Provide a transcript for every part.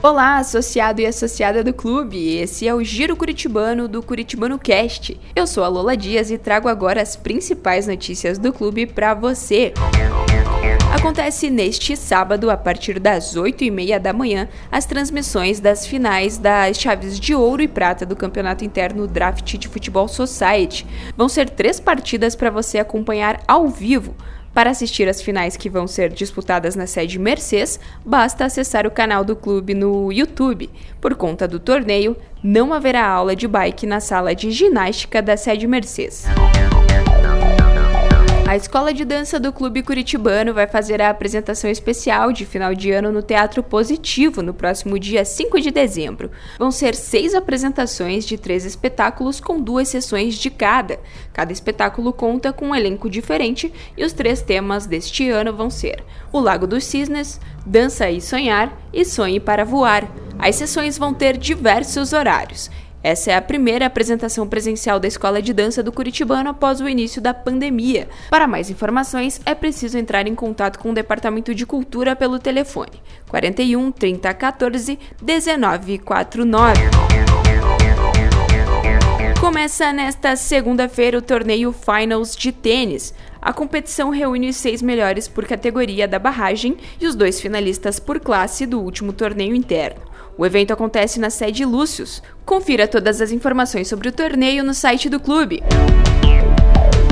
Olá, associado e associada do clube. Esse é o Giro Curitibano do Curitibano Cast. Eu sou a Lola Dias e trago agora as principais notícias do clube para você. Acontece neste sábado, a partir das 8h30 da manhã, as transmissões das finais das chaves de ouro e prata do Campeonato Interno Draft de Futebol Society. Vão ser três partidas para você acompanhar ao vivo. Para assistir às finais que vão ser disputadas na sede Mercedes, basta acessar o canal do clube no YouTube. Por conta do torneio, não haverá aula de bike na sala de ginástica da sede Mercedes. A escola de dança do Clube Curitibano vai fazer a apresentação especial de final de ano no Teatro Positivo no próximo dia 5 de dezembro. Vão ser seis apresentações de três espetáculos com duas sessões de cada. Cada espetáculo conta com um elenco diferente e os três temas deste ano vão ser O Lago dos Cisnes, Dança e Sonhar e Sonhe para Voar. As sessões vão ter diversos horários. Essa é a primeira apresentação presencial da Escola de Dança do Curitibano após o início da pandemia. Para mais informações, é preciso entrar em contato com o Departamento de Cultura pelo telefone 41 30 14 19 49. Começa nesta segunda-feira o torneio Finals de tênis. A competição reúne os seis melhores por categoria da barragem e os dois finalistas por classe do último torneio interno. O evento acontece na sede Lúcius. Confira todas as informações sobre o torneio no site do clube.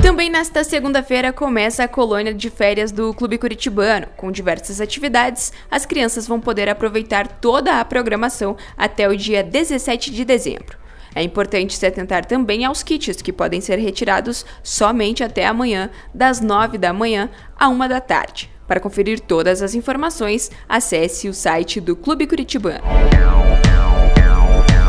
Também nesta segunda-feira começa a colônia de férias do Clube Curitibano. Com diversas atividades, as crianças vão poder aproveitar toda a programação até o dia 17 de dezembro. É importante se atentar também aos kits que podem ser retirados somente até amanhã, das 9 da manhã à 1 da tarde. Para conferir todas as informações, acesse o site do Clube Curitibano.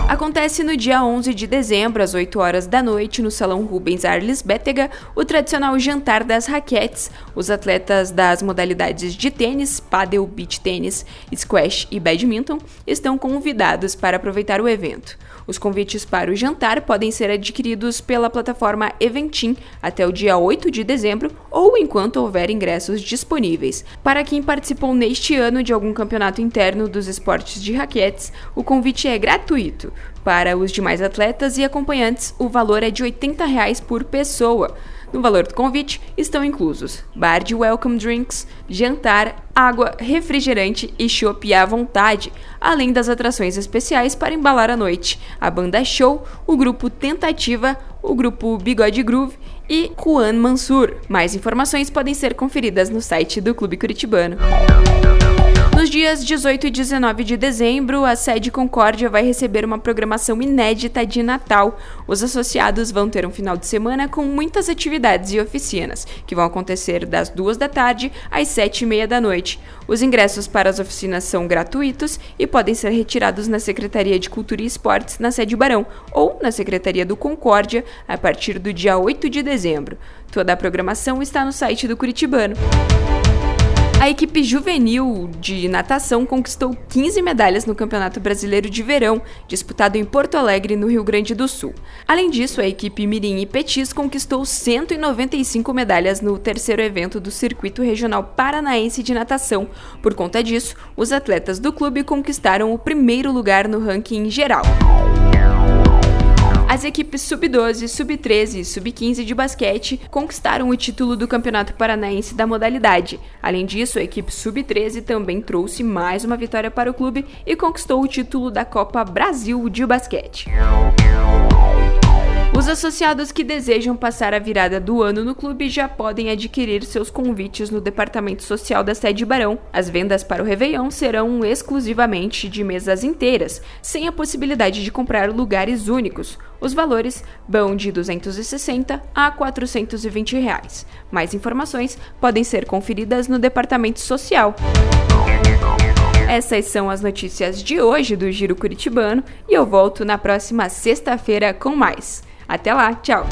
Acontece no dia 11 de dezembro, às 8 horas da noite, no Salão Rubens Arles Bétega, o tradicional jantar das raquetes. Os atletas das modalidades de tênis, paddle, beach tênis, squash e badminton estão convidados para aproveitar o evento. Os convites para o jantar podem ser adquiridos pela plataforma Eventim até o dia 8 de dezembro ou enquanto houver ingressos disponíveis. Para quem participou neste ano de algum campeonato interno dos esportes de raquetes, o convite é gratuito. Para os demais atletas e acompanhantes, o valor é de 80 reais por pessoa. No valor do convite estão inclusos bar de welcome drinks, jantar, água, refrigerante e chopp à vontade, além das atrações especiais para embalar a noite, a banda Show, o grupo Tentativa, o grupo Bigode Groove e Juan Mansur. Mais informações podem ser conferidas no site do Clube Curitibano. Nos dias 18 e 19 de dezembro, a sede Concórdia vai receber uma programação inédita de Natal. Os associados vão ter um final de semana com muitas atividades e oficinas, que vão acontecer das duas da tarde às sete e meia da noite. Os ingressos para as oficinas são gratuitos e podem ser retirados na Secretaria de Cultura e Esportes, na sede Barão, ou na Secretaria do Concórdia, a partir do dia 8 de dezembro. Toda a programação está no site do Curitibano. A equipe juvenil de natação conquistou 15 medalhas no Campeonato Brasileiro de Verão, disputado em Porto Alegre, no Rio Grande do Sul. Além disso, a equipe Mirim e Petis conquistou 195 medalhas no terceiro evento do Circuito Regional Paranaense de Natação. Por conta disso, os atletas do clube conquistaram o primeiro lugar no ranking geral. As equipes sub-12, sub-13 e sub-15 de basquete conquistaram o título do Campeonato Paranaense da modalidade. Além disso, a equipe sub-13 também trouxe mais uma vitória para o clube e conquistou o título da Copa Brasil de basquete. Os associados que desejam passar a virada do ano no clube já podem adquirir seus convites no departamento social da sede Barão. As vendas para o Réveillon serão exclusivamente de mesas inteiras, sem a possibilidade de comprar lugares únicos. Os valores vão de 260 a 420 reais. Mais informações podem ser conferidas no departamento social. Essas são as notícias de hoje do Giro Curitibano e eu volto na próxima sexta-feira com mais. Até lá, tchau!